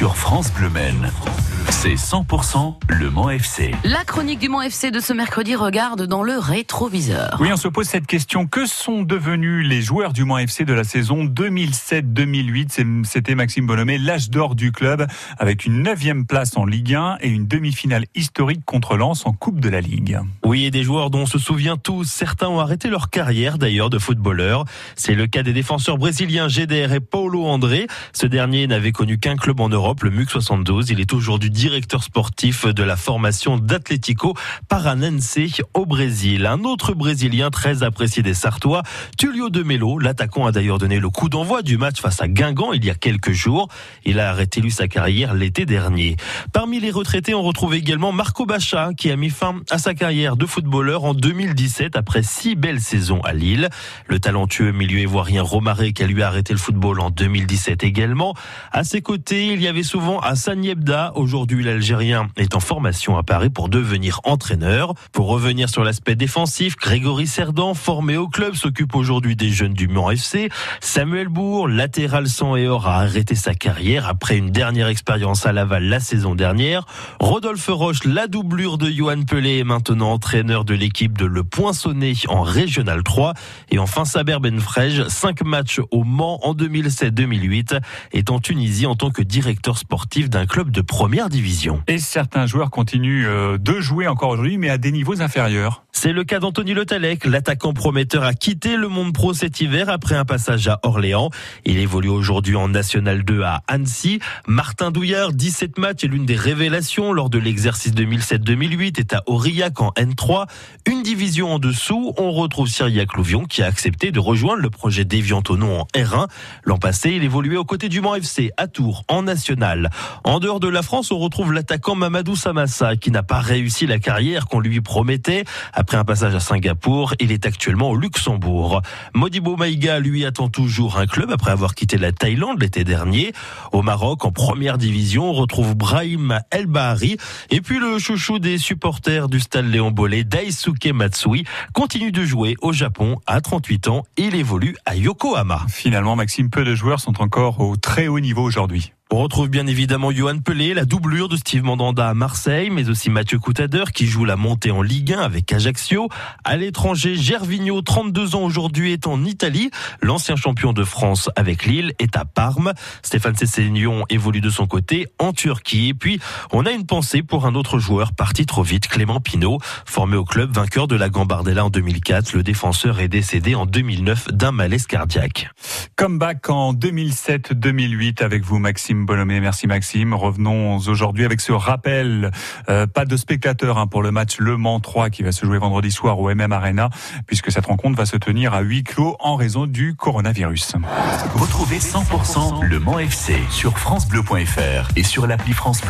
sur France Bleu Maine. C'est 100% Le Mans FC. La chronique du Mans FC de ce mercredi regarde dans le rétroviseur. Oui, on se pose cette question. Que sont devenus les joueurs du Mans FC de la saison 2007-2008 C'était Maxime Bonhomé, l'âge d'or du club, avec une neuvième place en Ligue 1 et une demi-finale historique contre Lens en Coupe de la Ligue. Oui, et des joueurs dont on se souvient tous. Certains ont arrêté leur carrière d'ailleurs de footballeur. C'est le cas des défenseurs brésiliens GDR et Paulo André. Ce dernier n'avait connu qu'un club en Europe, le MUC 72. Il est aujourd'hui directeur sportif de la formation d'Atlético Paranense au Brésil. Un autre Brésilien très apprécié des Sartois, Tulio de Melo. L'attaquant a d'ailleurs donné le coup d'envoi du match face à Guingamp il y a quelques jours. Il a arrêté lui sa carrière l'été dernier. Parmi les retraités, on retrouve également Marco Bacha qui a mis fin à sa carrière de footballeur en 2017 après six belles saisons à Lille. Le talentueux milieu ivoirien Romaré qui a lui arrêté le football en 2017 également. À ses côtés, il y avait souvent Hassan Yebda, aujourd'hui l'Algérien est en formation à Paris pour devenir entraîneur. Pour revenir sur l'aspect défensif, Grégory Cerdan, formé au club, s'occupe aujourd'hui des jeunes du Mans FC. Samuel Bourg, latéral sang et or, a arrêté sa carrière après une dernière expérience à Laval la saison dernière. Rodolphe Roche, la doublure de Johan Pelé, est maintenant entraîneur de l'équipe de Le Poinçonnet en Régional 3. Et enfin, Saber Benfrej, 5 matchs au Mans en 2007-2008, est en Tunisie en tant que directeur sportif d'un club de première division. Et certains joueurs continuent euh, de jouer encore aujourd'hui, mais à des niveaux inférieurs. C'est le cas d'Anthony Letalec. L'attaquant prometteur a quitté le monde pro cet hiver après un passage à Orléans. Il évolue aujourd'hui en National 2 à Annecy. Martin Douillard, 17 matchs, est l'une des révélations lors de l'exercice 2007-2008, est à Aurillac en N3. Une division en dessous, on retrouve Cyriac Louvion qui a accepté de rejoindre le projet d'Evian Tonon en R1. L'an passé, il évoluait aux côtés du Mans FC à Tours en National. En dehors de la France, on retrouve l'attaquant Mamadou Samassa qui n'a pas réussi la carrière qu'on lui promettait. Après un passage à Singapour, il est actuellement au Luxembourg. Modibo Maïga, lui, attend toujours un club après avoir quitté la Thaïlande l'été dernier. Au Maroc, en première division, on retrouve Brahim El Bahari. Et puis le chouchou des supporters du stade Léon Bollet, Daisuke Matsui, continue de jouer au Japon à 38 ans. Il évolue à Yokohama. Finalement, Maxime, peu de joueurs sont encore au très haut niveau aujourd'hui. On retrouve bien évidemment Johan Pelé, la doublure de Steve Mandanda à Marseille, mais aussi Mathieu Coutader qui joue la montée en Ligue 1 avec Ajaccio. À l'étranger, Gervinho, 32 ans aujourd'hui, est en Italie. L'ancien champion de France avec Lille est à Parme. Stéphane Cessignon évolue de son côté en Turquie. Et puis, on a une pensée pour un autre joueur parti trop vite, Clément Pinault, formé au club vainqueur de la Gambardella en 2004. Le défenseur est décédé en 2009 d'un malaise cardiaque. Comeback en 2007-2008 avec vous, Maxime. Merci Maxime. Revenons aujourd'hui avec ce rappel. Euh, pas de spectateurs hein, pour le match Le Mans 3 qui va se jouer vendredi soir au MM Arena puisque cette rencontre va se tenir à huis clos en raison du coronavirus. Retrouvez 100% Le Mans FC sur francebleu.fr et sur l'appli France Bleu.